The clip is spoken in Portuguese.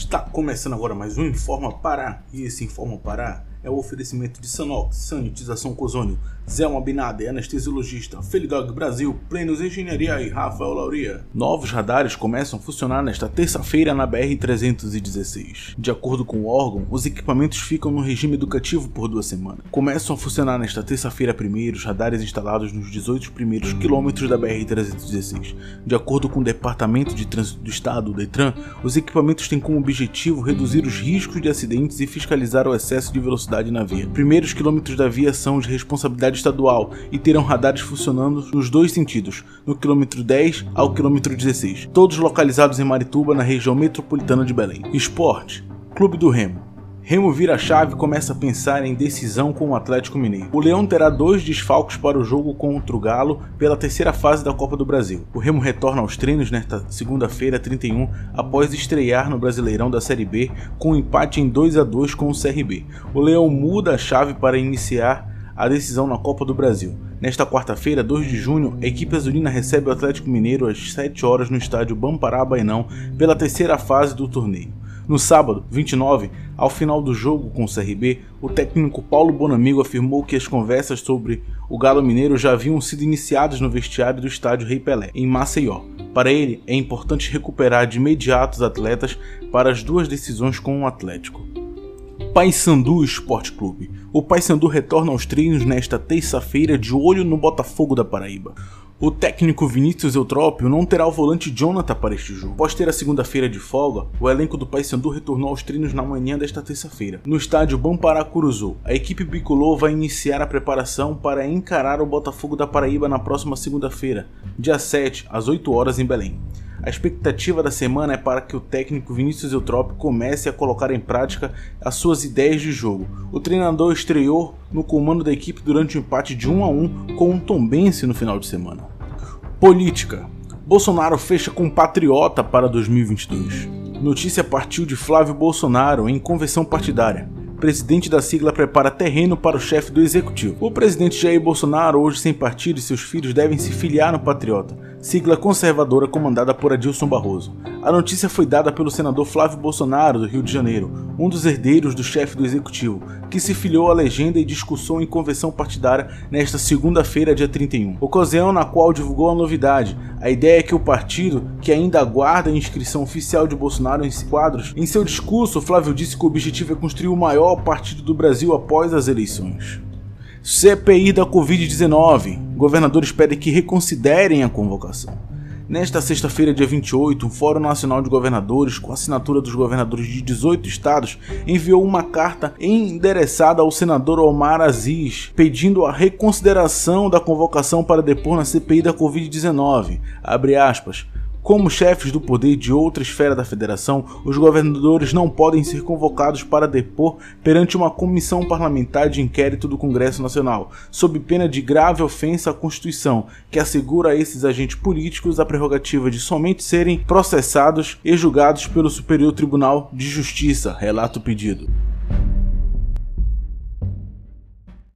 Está começando agora mais um Informa Pará. E esse Informa Pará é o oferecimento de Sanox, Sanitização Cozônio, Zelma Binade, anestesiologista, Felidog Brasil, Plenos Engenharia e Rafael Lauria. Novos radares começam a funcionar nesta terça-feira na BR-316. De acordo com o órgão, os equipamentos ficam no regime educativo por duas semanas. Começam a funcionar nesta terça-feira primeiro os radares instalados nos 18 primeiros quilômetros da BR-316. De acordo com o Departamento de Trânsito do Estado, o DETRAN, os equipamentos têm como objetivo reduzir os riscos de acidentes e fiscalizar o excesso de velocidade na via. Primeiros quilômetros da via são de responsabilidade estadual e terão radares funcionando nos dois sentidos, no quilômetro 10 ao quilômetro 16, todos localizados em Marituba, na região metropolitana de Belém. Esporte: Clube do Remo. Remo vira a chave e começa a pensar em decisão com o Atlético Mineiro. O Leão terá dois desfalques para o jogo contra o Galo pela terceira fase da Copa do Brasil. O Remo retorna aos treinos nesta segunda-feira, 31, após estrear no Brasileirão da Série B com um empate em 2 a 2 com o CRB. O Leão muda a chave para iniciar a decisão na Copa do Brasil. Nesta quarta-feira, 2 de junho, a equipe azulina recebe o Atlético Mineiro às 7 horas no estádio Bampará Bainão pela terceira fase do torneio. No sábado, 29, ao final do jogo com o CRB, o técnico Paulo Bonamigo afirmou que as conversas sobre o Galo Mineiro já haviam sido iniciadas no vestiário do estádio Rei Pelé, em Maceió. Para ele, é importante recuperar de imediato os atletas para as duas decisões com o Atlético. Paysandu Esporte Clube. O Paysandu retorna aos treinos nesta terça-feira de olho no Botafogo da Paraíba. O técnico Vinícius Eutrópio não terá o volante Jonathan para este jogo. Após ter a segunda-feira de folga, o elenco do Paysandu retornou aos treinos na manhã desta terça-feira. No estádio Bamparacuruzu, a equipe bicolor vai iniciar a preparação para encarar o Botafogo da Paraíba na próxima segunda-feira, dia 7, às 8 horas em Belém. A expectativa da semana é para que o técnico Vinícius Eutrópio comece a colocar em prática as suas ideias de jogo. O treinador estreou no comando da equipe durante o um empate de 1 a 1 com um Tombense no final de semana. Política. Bolsonaro fecha com Patriota para 2022. Notícia partiu de Flávio Bolsonaro em convenção partidária presidente da sigla prepara terreno para o chefe do executivo. O presidente Jair Bolsonaro, hoje sem partido, e seus filhos devem se filiar no Patriota, sigla conservadora comandada por Adilson Barroso. A notícia foi dada pelo senador Flávio Bolsonaro, do Rio de Janeiro, um dos herdeiros do chefe do executivo, que se filiou à legenda e discussou em convenção partidária nesta segunda-feira, dia 31. Ocasião na qual divulgou a novidade. A ideia é que o partido, que ainda aguarda a inscrição oficial de Bolsonaro em quadros, em seu discurso, Flávio disse que o objetivo é construir o maior maior partido do Brasil após as eleições. CPI da Covid-19. Governadores pedem que reconsiderem a convocação. Nesta sexta-feira, dia 28, o Fórum Nacional de Governadores, com assinatura dos governadores de 18 estados, enviou uma carta endereçada ao senador Omar Aziz, pedindo a reconsideração da convocação para depor na CPI da Covid-19. Como chefes do poder de outra esfera da federação, os governadores não podem ser convocados para depor perante uma comissão parlamentar de inquérito do Congresso Nacional, sob pena de grave ofensa à Constituição, que assegura a esses agentes políticos a prerrogativa de somente serem processados e julgados pelo Superior Tribunal de Justiça, relata o pedido.